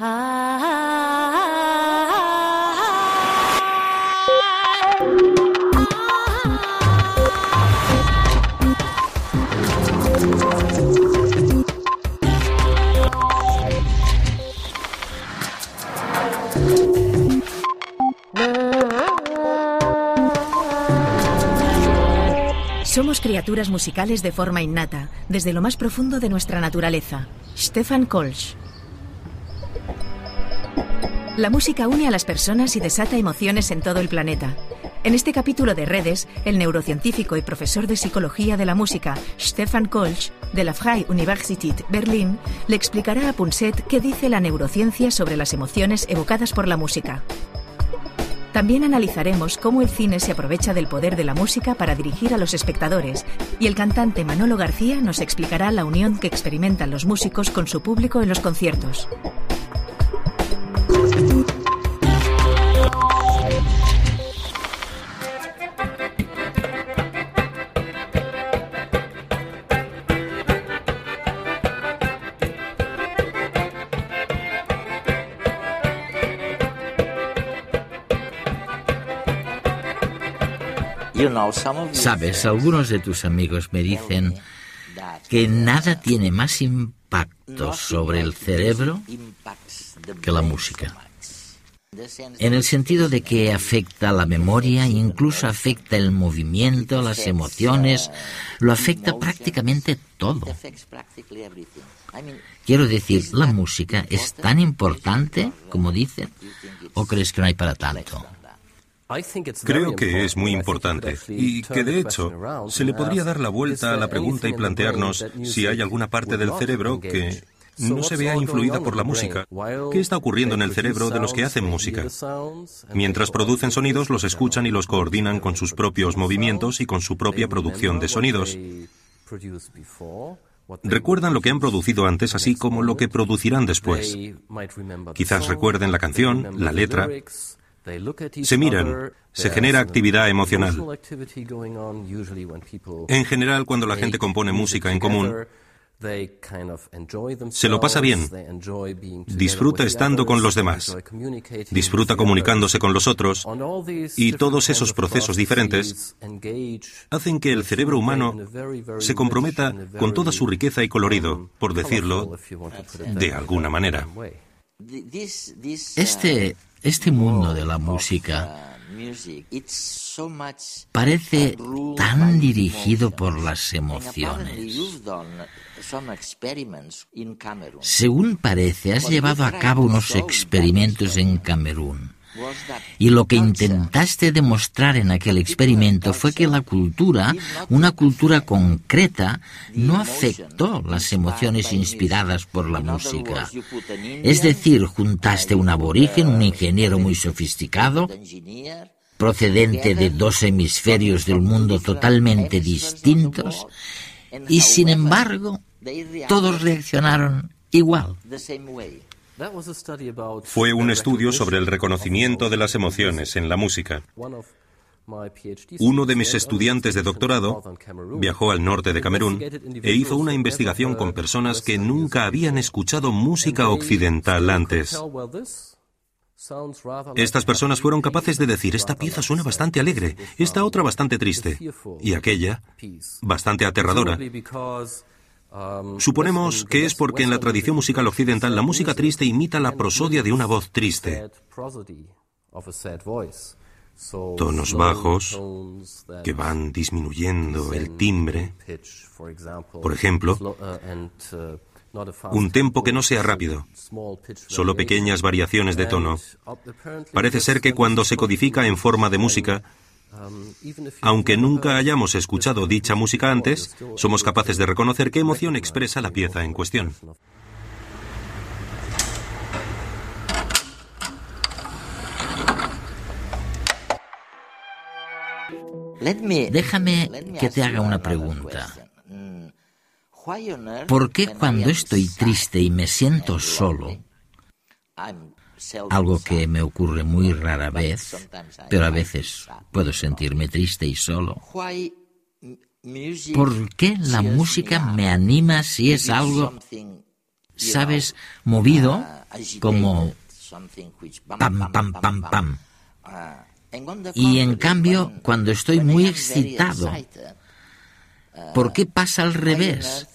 Somos criaturas musicales de forma innata, desde lo más profundo de nuestra naturaleza. Stefan Kolsch. La música une a las personas y desata emociones en todo el planeta. En este capítulo de Redes, el neurocientífico y profesor de psicología de la música, Stefan Kolsch, de la Freie Universität Berlin, le explicará a Punset qué dice la neurociencia sobre las emociones evocadas por la música. También analizaremos cómo el cine se aprovecha del poder de la música para dirigir a los espectadores y el cantante Manolo García nos explicará la unión que experimentan los músicos con su público en los conciertos. Sabes, algunos de tus amigos me dicen que nada tiene más impacto sobre el cerebro que la música. En el sentido de que afecta la memoria, incluso afecta el movimiento, las emociones, lo afecta prácticamente todo. Quiero decir, ¿la música es tan importante como dicen? ¿O crees que no hay para tanto? Creo que es muy importante y que de hecho se le podría dar la vuelta a la pregunta y plantearnos si hay alguna parte del cerebro que no se vea influida por la música. ¿Qué está ocurriendo en el cerebro de los que hacen música? Mientras producen sonidos, los escuchan y los coordinan con sus propios movimientos y con su propia producción de sonidos. Recuerdan lo que han producido antes, así como lo que producirán después. Quizás recuerden la canción, la letra, se miran, se genera actividad emocional. En general, cuando la gente compone música en común, se lo pasa bien, disfruta estando con los demás, disfruta comunicándose con los otros y todos esos procesos diferentes hacen que el cerebro humano se comprometa con toda su riqueza y colorido, por decirlo de alguna manera. Este este mundo de la música parece tan dirigido por las emociones. Según parece, has llevado a cabo unos experimentos en Camerún. Y lo que intentaste demostrar en aquel experimento fue que la cultura, una cultura concreta, no afectó las emociones inspiradas por la música. Es decir, juntaste un aborigen, un ingeniero muy sofisticado, procedente de dos hemisferios del mundo totalmente distintos, y sin embargo, todos reaccionaron igual. Fue un estudio sobre el reconocimiento de las emociones en la música. Uno de mis estudiantes de doctorado viajó al norte de Camerún e hizo una investigación con personas que nunca habían escuchado música occidental antes. Estas personas fueron capaces de decir, esta pieza suena bastante alegre, esta otra bastante triste, y aquella bastante aterradora. Suponemos que es porque en la tradición musical occidental la música triste imita la prosodia de una voz triste. Tonos bajos que van disminuyendo el timbre. Por ejemplo, un tempo que no sea rápido, solo pequeñas variaciones de tono. Parece ser que cuando se codifica en forma de música, aunque nunca hayamos escuchado dicha música antes, somos capaces de reconocer qué emoción expresa la pieza en cuestión. Déjame que te haga una pregunta. ¿Por qué cuando estoy triste y me siento solo, algo que me ocurre muy rara vez, pero a veces puedo sentirme triste y solo. ¿Por qué la música me anima si es algo sabes, movido como pam, pam, pam, pam. Y en cambio, cuando estoy muy excitado, ¿por qué pasa al revés?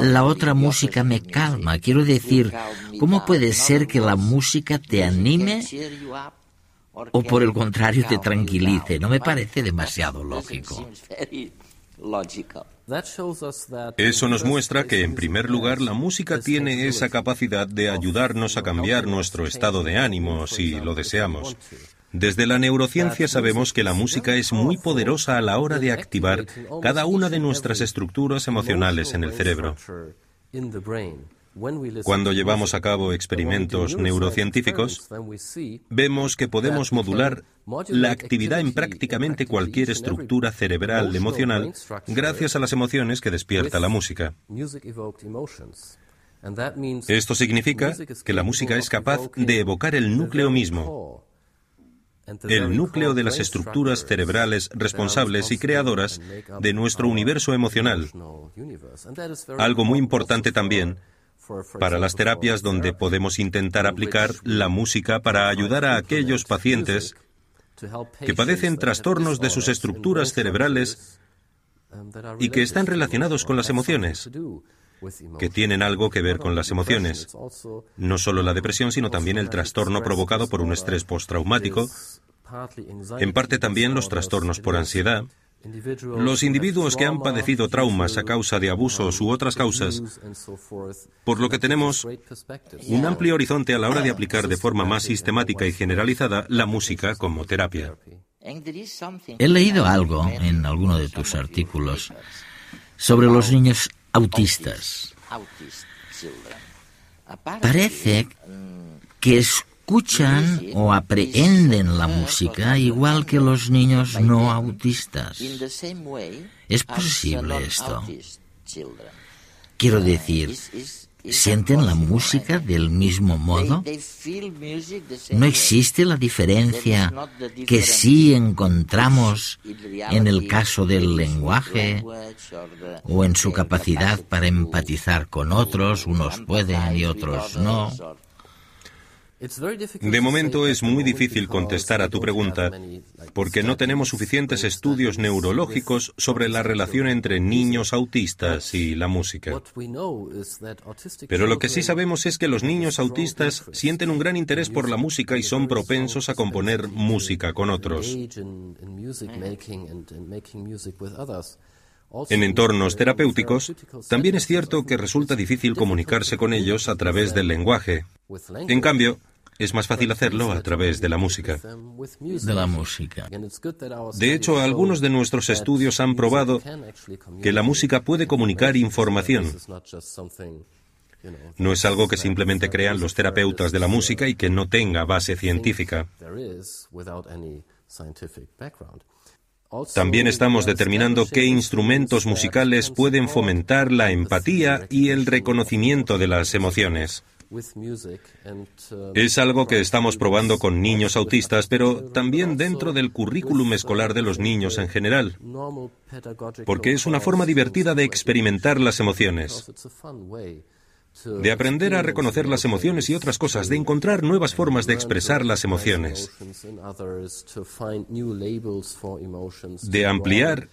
La otra música me calma. Quiero decir, ¿cómo puede ser que la música te anime o por el contrario te tranquilice? No me parece demasiado lógico. Eso nos muestra que, en primer lugar, la música tiene esa capacidad de ayudarnos a cambiar nuestro estado de ánimo si lo deseamos. Desde la neurociencia sabemos que la música es muy poderosa a la hora de activar cada una de nuestras estructuras emocionales en el cerebro. Cuando llevamos a cabo experimentos neurocientíficos, vemos que podemos modular la actividad en prácticamente cualquier estructura cerebral emocional gracias a las emociones que despierta la música. Esto significa que la música es capaz de evocar el núcleo mismo, el núcleo de las estructuras cerebrales responsables y creadoras de nuestro universo emocional. Algo muy importante también para las terapias donde podemos intentar aplicar la música para ayudar a aquellos pacientes que padecen trastornos de sus estructuras cerebrales y que están relacionados con las emociones que tienen algo que ver con las emociones. No solo la depresión, sino también el trastorno provocado por un estrés postraumático, en parte también los trastornos por ansiedad. Los individuos que han padecido traumas a causa de abusos u otras causas, por lo que tenemos un amplio horizonte a la hora de aplicar de forma más sistemática y generalizada la música como terapia. He leído algo en alguno de tus artículos sobre los niños autistas. Parece que escuchan o aprehenden la música igual que los niños no autistas. ¿Es posible esto? Quiero decir, sienten la música del mismo modo? ¿No existe la diferencia que sí encontramos en el caso del lenguaje o en su capacidad para empatizar con otros? Unos pueden y otros no. De momento es muy difícil contestar a tu pregunta porque no tenemos suficientes estudios neurológicos sobre la relación entre niños autistas y la música. Pero lo que sí sabemos es que los niños autistas sienten un gran interés por la música y son propensos a componer música con otros. En entornos terapéuticos, también es cierto que resulta difícil comunicarse con ellos a través del lenguaje. En cambio, es más fácil hacerlo a través de la música. De la música. De hecho, algunos de nuestros estudios han probado que la música puede comunicar información. No es algo que simplemente crean los terapeutas de la música y que no tenga base científica. También estamos determinando qué instrumentos musicales pueden fomentar la empatía y el reconocimiento de las emociones. Es algo que estamos probando con niños autistas, pero también dentro del currículum escolar de los niños en general, porque es una forma divertida de experimentar las emociones de aprender a reconocer las emociones y otras cosas, de encontrar nuevas formas de expresar las emociones, de ampliar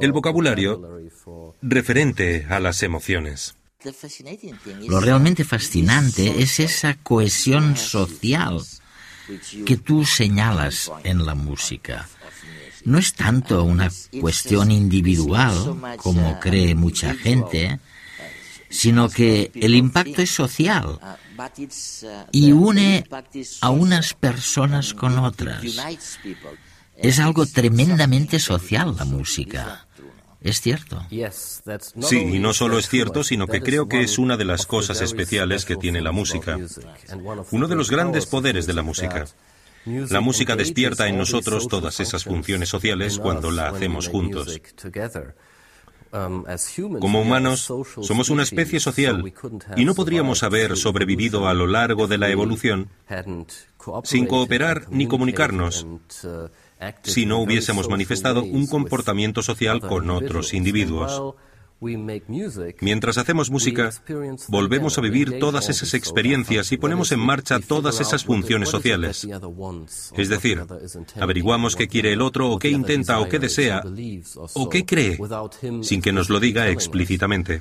el vocabulario referente a las emociones. Lo realmente fascinante es esa cohesión social que tú señalas en la música. No es tanto una cuestión individual, como cree mucha gente, sino que el impacto es social y une a unas personas con otras. Es algo tremendamente social la música. ¿Es cierto? Sí, y no solo es cierto, sino que creo que es una de las cosas especiales que tiene la música. Uno de los grandes poderes de la música. La música despierta en nosotros todas esas funciones sociales cuando la hacemos juntos. Um, Como humanos, somos una especie social y no podríamos haber sobrevivido a lo largo de la evolución sin cooperar ni comunicarnos uh, si no hubiésemos manifestado un comportamiento social con otros individuos. Mientras hacemos música, volvemos a vivir todas esas experiencias y ponemos en marcha todas esas funciones sociales. Es decir, averiguamos qué quiere el otro o qué intenta o qué desea o qué cree, sin que nos lo diga explícitamente.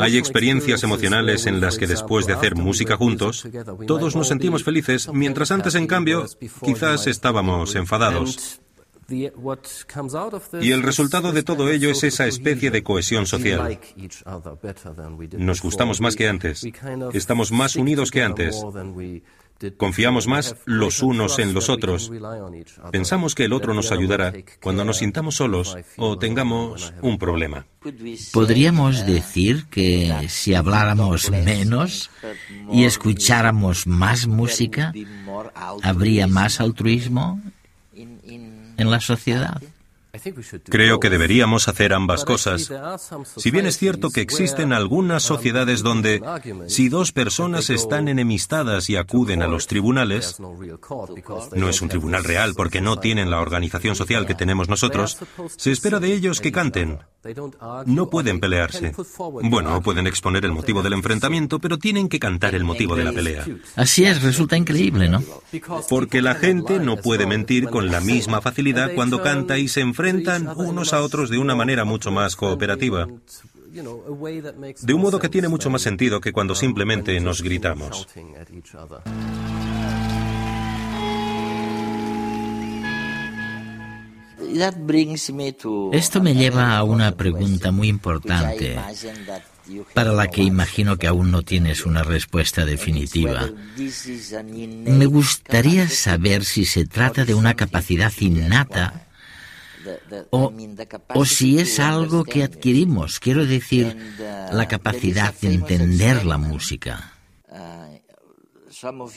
Hay experiencias emocionales en las que después de hacer música juntos, todos nos sentimos felices, mientras antes, en cambio, quizás estábamos enfadados. Y el resultado de todo ello es esa especie de cohesión social. Nos gustamos más que antes. Estamos más unidos que antes. Confiamos más los unos en los otros. Pensamos que el otro nos ayudará cuando nos sintamos solos o tengamos un problema. Podríamos decir que si habláramos menos y escucháramos más música, habría más altruismo en la sociedad. Creo que deberíamos hacer ambas cosas. Si bien es cierto que existen algunas sociedades donde si dos personas están enemistadas y acuden a los tribunales, no es un tribunal real porque no tienen la organización social que tenemos nosotros, se espera de ellos que canten. No pueden pelearse. Bueno, pueden exponer el motivo del enfrentamiento, pero tienen que cantar el motivo de la pelea. Así es, resulta increíble, ¿no? Porque la gente no puede mentir con la misma facilidad cuando canta y se enfrentan unos a otros de una manera mucho más cooperativa. De un modo que tiene mucho más sentido que cuando simplemente nos gritamos. Esto me lleva a una pregunta muy importante para la que imagino que aún no tienes una respuesta definitiva. Me gustaría saber si se trata de una capacidad innata o, o, si es algo que adquirimos, quiero decir, la capacidad de entender la música.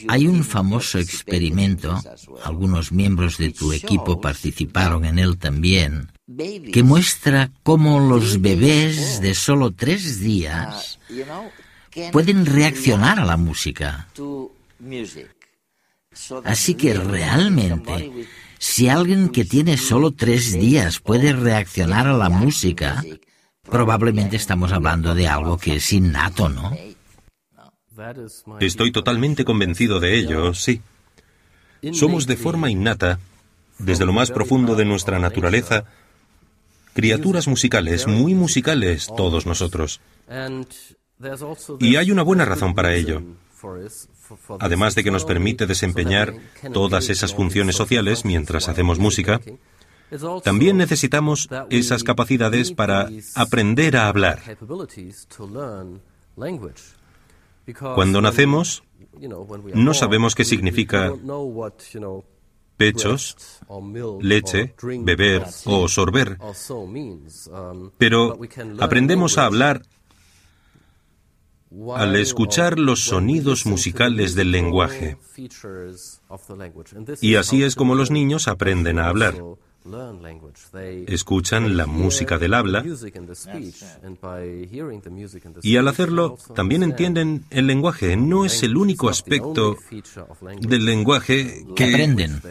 Hay un famoso experimento, algunos miembros de tu equipo participaron en él también, que muestra cómo los bebés de solo tres días pueden reaccionar a la música. Así que realmente, si alguien que tiene solo tres días puede reaccionar a la música, probablemente estamos hablando de algo que es innato, ¿no? Estoy totalmente convencido de ello, sí. Somos de forma innata, desde lo más profundo de nuestra naturaleza, criaturas musicales, muy musicales todos nosotros. Y hay una buena razón para ello. Además de que nos permite desempeñar todas esas funciones sociales mientras hacemos música, también necesitamos esas capacidades para aprender a hablar. Cuando nacemos, no sabemos qué significa pechos, leche, beber o sorber, pero aprendemos a hablar al escuchar los sonidos musicales del lenguaje. Y así es como los niños aprenden a hablar. Escuchan la música del habla y al hacerlo también entienden el lenguaje. No es el único aspecto del lenguaje que aprenden.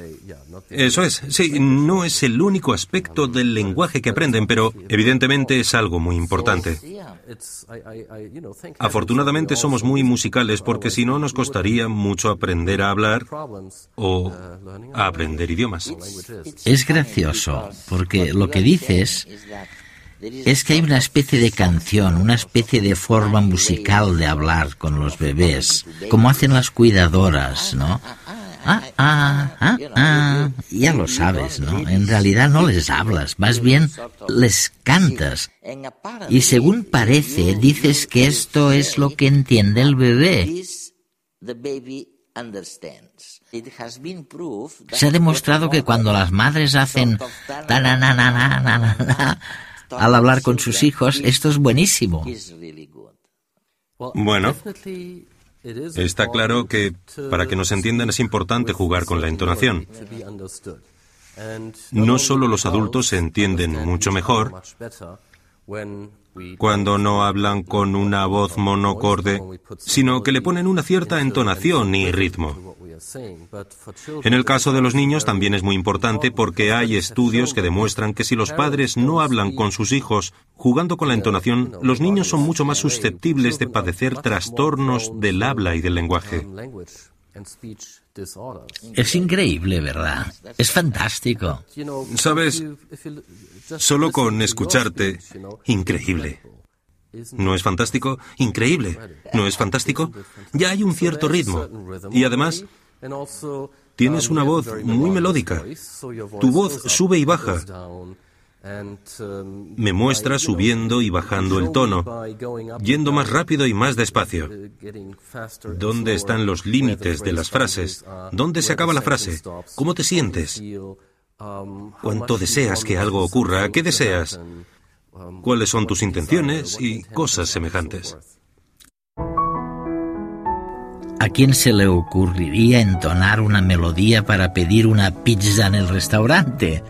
Eso es, sí, no es el único aspecto del lenguaje que aprenden, pero evidentemente es algo muy importante. Afortunadamente somos muy musicales porque si no nos costaría mucho aprender a hablar o a aprender idiomas. Es gracioso porque lo que dices es que hay una especie de canción, una especie de forma musical de hablar con los bebés, como hacen las cuidadoras, ¿no? Ah, ah, ah, ah, ya lo sabes, ¿no? En realidad no les hablas, más bien les cantas. Y según parece, dices que esto es lo que entiende el bebé. Se ha demostrado que cuando las madres hacen al hablar con sus hijos, esto es buenísimo. Bueno, Está claro que para que nos entiendan es importante jugar con la entonación. No solo los adultos se entienden mucho mejor cuando no hablan con una voz monocorde, sino que le ponen una cierta entonación y ritmo. En el caso de los niños también es muy importante porque hay estudios que demuestran que si los padres no hablan con sus hijos jugando con la entonación, los niños son mucho más susceptibles de padecer trastornos del habla y del lenguaje. Es increíble, ¿verdad? Es fantástico. Sabes, solo con escucharte, increíble. ¿No es fantástico? Increíble. ¿No es fantástico? Ya hay un cierto ritmo. Y además, tienes una voz muy melódica. Tu voz sube y baja. Me muestra subiendo y bajando el tono, yendo más rápido y más despacio. ¿Dónde están los límites de las frases? ¿Dónde se acaba la frase? ¿Cómo te sientes? ¿Cuánto deseas que algo ocurra? ¿Qué deseas? ¿Cuáles son tus intenciones? Y cosas semejantes. ¿A quién se le ocurriría entonar una melodía para pedir una pizza en el restaurante?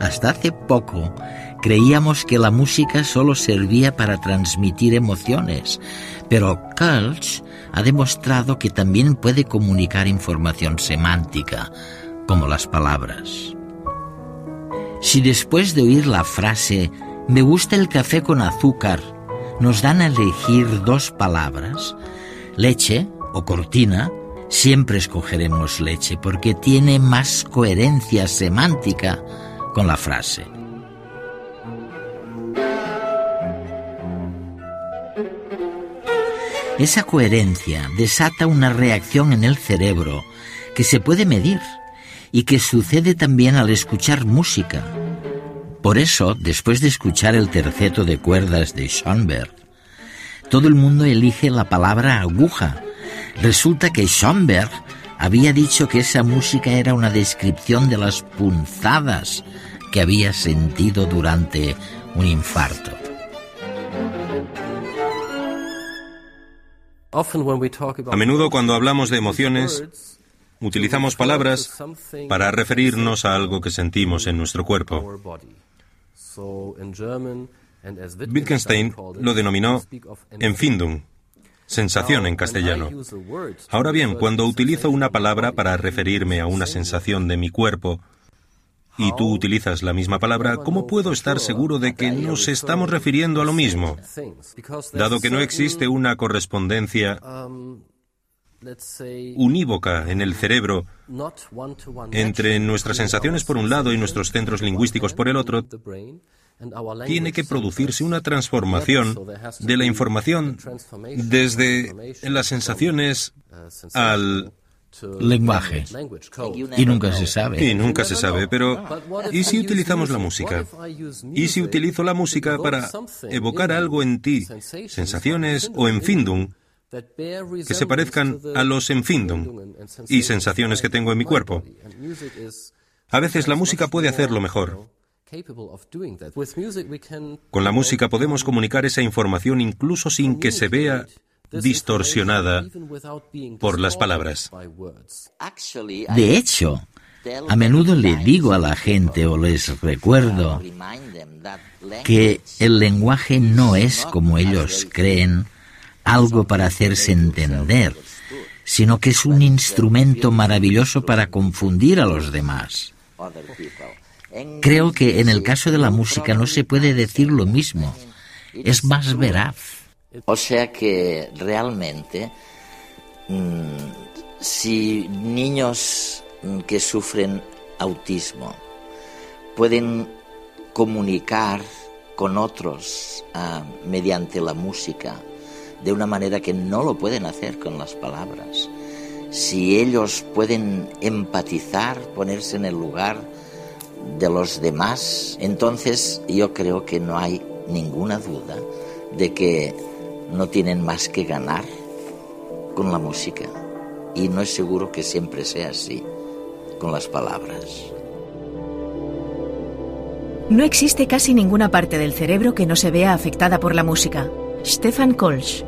Hasta hace poco creíamos que la música solo servía para transmitir emociones, pero Kulch ha demostrado que también puede comunicar información semántica, como las palabras. Si después de oír la frase me gusta el café con azúcar nos dan a elegir dos palabras, leche o cortina, siempre escogeremos leche porque tiene más coherencia semántica con la frase. Esa coherencia desata una reacción en el cerebro que se puede medir y que sucede también al escuchar música. Por eso, después de escuchar el terceto de cuerdas de Schoenberg, todo el mundo elige la palabra aguja. Resulta que Schoenberg había dicho que esa música era una descripción de las punzadas que había sentido durante un infarto. A menudo cuando hablamos de emociones, utilizamos palabras para referirnos a algo que sentimos en nuestro cuerpo. Wittgenstein lo denominó Empfindung, sensación en castellano. Ahora bien, cuando utilizo una palabra para referirme a una sensación de mi cuerpo, y tú utilizas la misma palabra, ¿cómo puedo estar seguro de que nos estamos refiriendo a lo mismo? Dado que no existe una correspondencia unívoca en el cerebro entre nuestras sensaciones por un lado y nuestros centros lingüísticos por el otro, tiene que producirse una transformación de la información desde las sensaciones al lenguaje. Y nunca se sabe. Y nunca se sabe, pero ¿y si utilizamos la música? ¿Y si utilizo la música para evocar algo en ti, sensaciones o enfindung, que se parezcan a los enfindung y sensaciones que tengo en mi cuerpo? A veces la música puede hacerlo mejor. Con la música podemos comunicar esa información incluso sin que se vea distorsionada por las palabras. De hecho, a menudo le digo a la gente o les recuerdo que el lenguaje no es como ellos creen algo para hacerse entender, sino que es un instrumento maravilloso para confundir a los demás. Creo que en el caso de la música no se puede decir lo mismo. Es más veraz. O sea que realmente, mm, si niños mm, que sufren autismo pueden comunicar con otros ah, mediante la música de una manera que no lo pueden hacer con las palabras, si ellos pueden empatizar, ponerse en el lugar de los demás, entonces yo creo que no hay ninguna duda de que no tienen más que ganar con la música. Y no es seguro que siempre sea así con las palabras. No existe casi ninguna parte del cerebro que no se vea afectada por la música. Stefan Kolsch